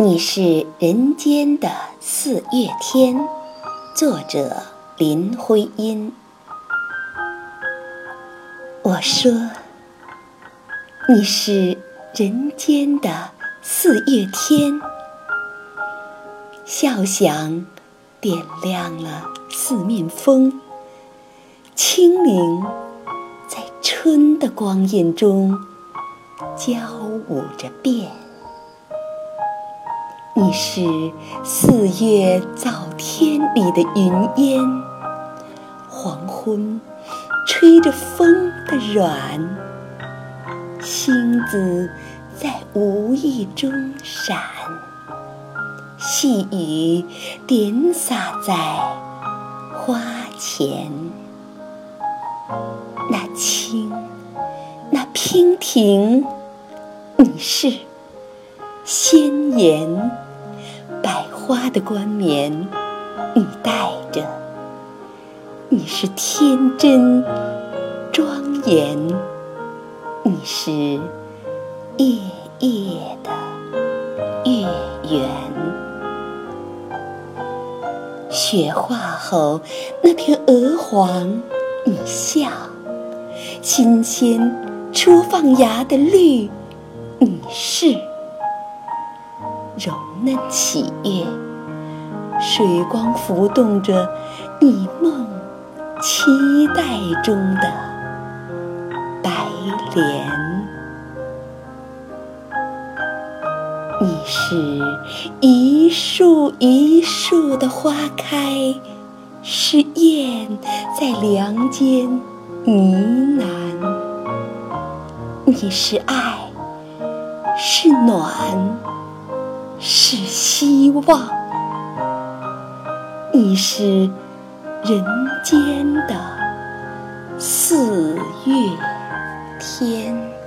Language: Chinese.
你是人间的四月天，作者林徽因。我说，你是人间的四月天，笑响点亮了四面风，清灵在春的光艳中交舞着变。你是四月早天里的云烟，黄昏吹着风的软，星子在无意中闪，细雨点洒在花前。那清，那娉婷，你是鲜艳。花的冠冕，你戴着；你是天真庄严，你是夜夜的月圆。雪化后那片鹅黄，你笑；新鲜初放芽的绿，你是。柔嫩喜悦，水光浮动着你梦期待中的白莲。你是一树一树的花开，是燕在梁间呢喃。你是爱，是暖。是希望，你是人间的四月天。